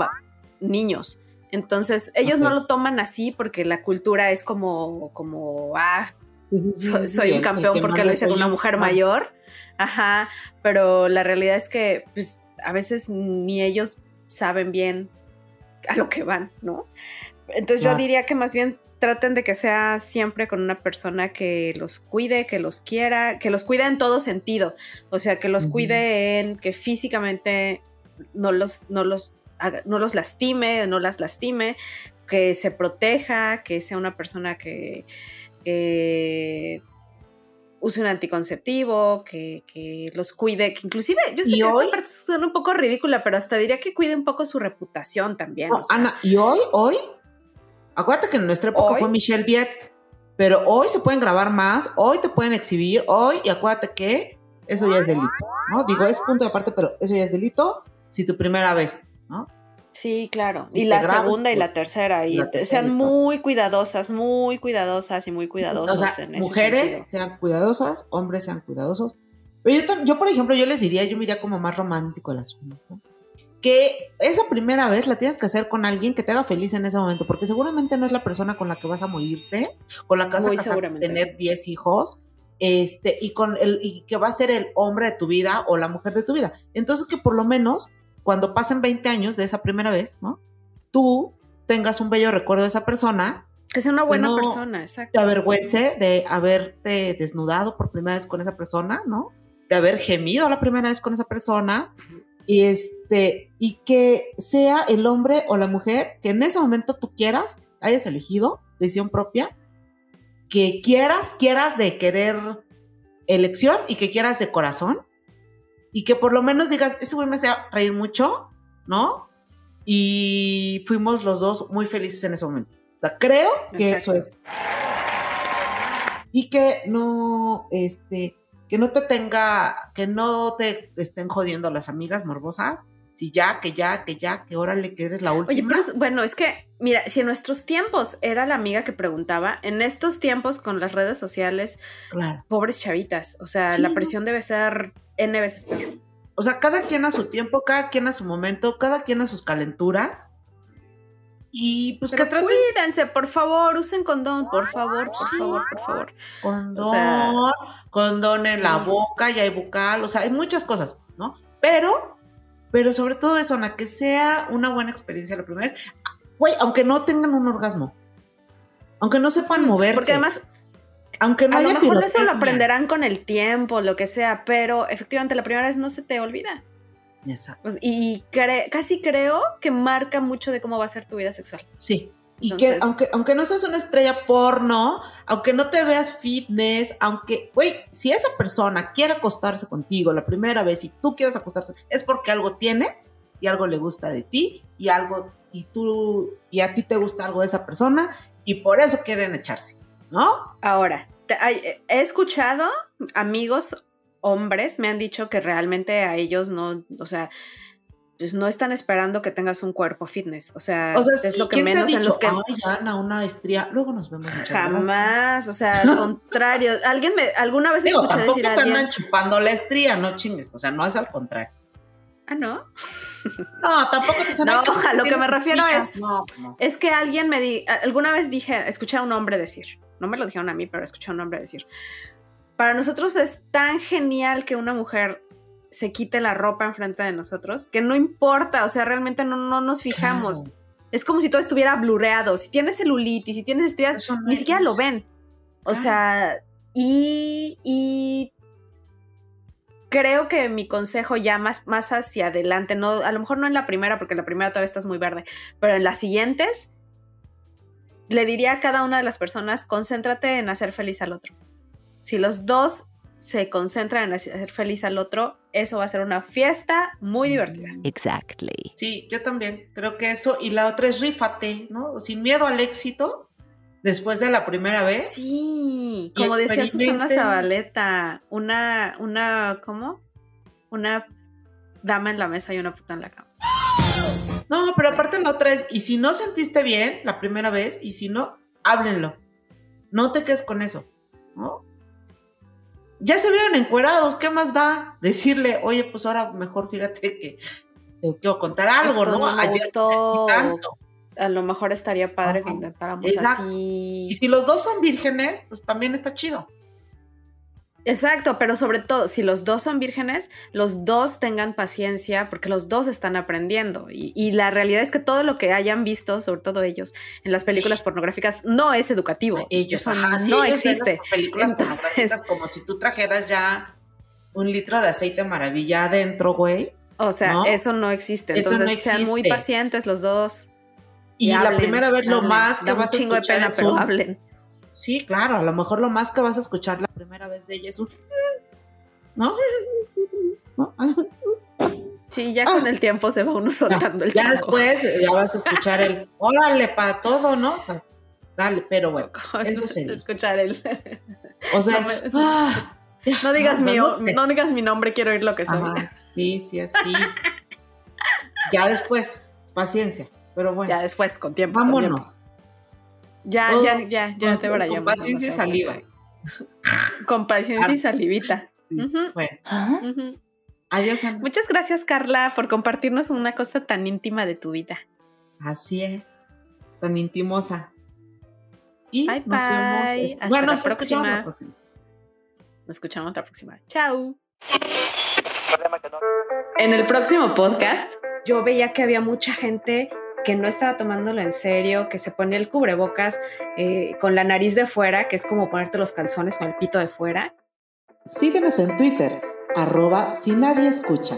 niños. Entonces, ellos no lo toman así porque la cultura es como, como, ah, Sí, sí, sí, so- sí, soy el- un campeón que porque lo hice con una mujer mayor. Ajá, pero la realidad es que pues, a veces ni ellos saben bien a lo que van, ¿no? Entonces yo diría que más bien traten de que sea siempre con una persona que los cuide, que los quiera, que los cuide en todo sentido. O sea, que los cuide en que físicamente no los, no los no los lastime, no las lastime, que se proteja, que sea una persona que eh, use un anticonceptivo, que, que los cuide, que inclusive, yo sé ¿Y que hoy? esta parte suena un poco ridícula, pero hasta diría que cuide un poco su reputación también. No, o sea, Ana, y hoy, hoy, acuérdate que en nuestra época Hoy. fue Michelle Viet, pero hoy se pueden grabar más, hoy te pueden exhibir, hoy, y acuérdate que eso ya es delito, ¿no? Digo, es punto de aparte, pero eso ya es delito si tu primera vez. Sí, claro. Y te la grabas, segunda y la tercera. Y la te- tercera sean y muy cuidadosas, muy cuidadosas y muy cuidadosos O sea, en ese mujeres sentido. sean cuidadosas, hombres sean cuidadosos. Pero yo, yo, por ejemplo, yo les diría, yo me iría como más romántico el asunto. Que esa primera vez la tienes que hacer con alguien que te haga feliz en ese momento, porque seguramente no es la persona con la que vas a morirte, con la que vas Muy a casar, tener 10 hijos, este, y con el, y que va a ser el hombre de tu vida o la mujer de tu vida. Entonces, que por lo menos, cuando pasen 20 años de esa primera vez, ¿no? Tú tengas un bello recuerdo de esa persona Que sea una buena no persona, te exacto. avergüence de haberte desnudado por primera vez con esa persona, ¿no? De haber gemido la primera vez con esa persona. Y este, y que sea el hombre o la mujer que en ese momento tú quieras, hayas elegido, decisión propia, que quieras, quieras de querer elección y que quieras de corazón. Y que por lo menos digas, ese güey me hacía reír mucho, ¿no? Y fuimos los dos muy felices en ese momento. O sea, creo que eso es y que no, este, que no te tenga, que no te estén jodiendo las amigas morbosas, si ya, que ya, que ya, que órale, que eres la última. Oye, pero es- bueno, es que, mira, si en nuestros tiempos era la amiga que preguntaba, en estos tiempos con las redes sociales, Claro. pobres chavitas, o sea, Sí, la presión debe ser N veces peor. O sea, cada quien a su tiempo, cada quien a su momento, cada quien a sus calenturas. Y pues Pero que traten cuídense, por favor, usen condón, por favor, por favor, por favor. condón, o sea, condón en la boca y hay bucal, o sea, hay muchas cosas, ¿no? Pero, pero sobre todo eso, Ana, que sea una buena experiencia la primera vez. Güey, aunque no tengan un orgasmo, aunque no sepan moverse, Mm, Porque además, aunque no a lo mejor eso lo aprenderán con el tiempo, lo que sea, pero efectivamente la primera vez no se te olvida. Exacto. Pues, y cre- casi creo que marca mucho de cómo va a ser tu vida sexual. Sí. Y Entonces- que aunque, aunque no seas una estrella porno, aunque no te veas fitness, aunque, güey, si esa persona quiere acostarse contigo la primera vez y tú quieres acostarse, es porque algo tienes y algo le gusta de ti y algo, y tú, y a ti te gusta algo de esa persona y por eso quieren echarse, ¿no? Ahora, te- hay- he escuchado amigos hombres me han dicho que realmente a ellos no, o sea, pues no están esperando que tengas un cuerpo fitness. O sea, O sea, es sí, lo que ¿quién te ha menos en los que Ana, una estría. Luego nos vemos. muchas gracias". jamás, o sea, al contrario. Alguien me, alguna vez Digo, escuché tampoco decir te andan chupando la estría, no chingues. O sea, no es al contrario. Ah, no. No, tampoco te No, "Ay, ¿cómo a lo que me refiero estrías?". es- No, no. Es que alguien me di, alguna vez dije, escuché a un hombre decir, no me lo dijeron a mí, pero escuché a un hombre decir, para nosotros es tan genial que una mujer se quite la ropa enfrente de nosotros, que no importa, o sea, realmente no, no nos fijamos. Claro. Es como si todo estuviera blureado. Si tienes celulitis, si tienes estrías, no ni siquiera lo ven. O Claro. sea, y, y creo que mi consejo ya más, más hacia adelante, no, a lo mejor no en la primera, porque en la primera todavía estás muy verde, pero en las siguientes, le diría a cada una de las personas, concéntrate en hacer feliz al otro. Si los dos se concentran en hacer feliz al otro, eso va a ser una fiesta muy divertida. Exactly. Sí, yo también creo que eso. Y la otra es rífate, ¿no? Sin miedo al éxito, después de la primera vez. Sí, como decía Susana. Zabaleta, una, una, ¿cómo? Una dama en la mesa y una puta en la cama. No, pero aparte la otra es, y si no sentiste bien la primera vez, y si no, háblenlo. No te quedes con eso, ¿no? Ya se vieron encuerados, ¿qué más da? Decirle, oye, pues ahora mejor fíjate que te quiero contar algo, Esto ¿no? me Ayer gustó. tanto. A lo mejor estaría padre que Ajá, intentáramos exacto. así. Y si los dos son vírgenes, pues también está chido. Exacto, pero sobre todo, si los dos son vírgenes, los dos tengan paciencia porque los dos están aprendiendo. Y, y la realidad es que todo lo que hayan visto, sobre todo ellos, en las películas Sí. pornográficas, no es educativo. Ellos, Eso ajá, sí, no ven existe. las películas Entonces- pornográficas como si tú trajeras ya un litro de aceite maravilla adentro, güey. O sea, ¿no? eso no existe. Eso Entonces, no sean muy existe. pacientes los dos. Y, la hablen, primera vez lo más que vas a chingo de escuchar pena, es pero hablen. Sí, claro, a lo mejor lo más que vas a escuchar la primera vez de ella es un... ¿No? ¿No? Sí, ya con Ah. el tiempo se va uno soltando el Ya chango. después eh, ya vas a escuchar el... Órale, para todo, ¿no? O sea, dale, pero bueno. eso sería. Escuchar el. O sea, No me- ah, No digas, o sea, mi, no sé. no digas mi nombre, quiero oír lo que soy. Ajá, sí, sí, así. ya después. paciencia, pero bueno, Ya después, con tiempo. con tiempo. Ya, Todo ya, ya, ya, con- Débora, con ya. paciencia y saliva. Con paciencia y salivita. Sí, Bueno, ujú. adiós, Ana. Muchas gracias, Carla, por compartirnos una cosa tan íntima de tu vida. Así es, tan intimosa. Y Bye, nos vemos. bye. Hasta bueno, la nos escuchamos la próxima. próxima. Nos escuchamos la próxima. Chao. En el próximo podcast, yo veía que había mucha gente que no estaba tomándolo en serio, que se ponía el cubrebocas eh, con la nariz de fuera, que es como ponerte los calzones con el pito de fuera. Síguenos en Twitter, arroba si nadie escucha.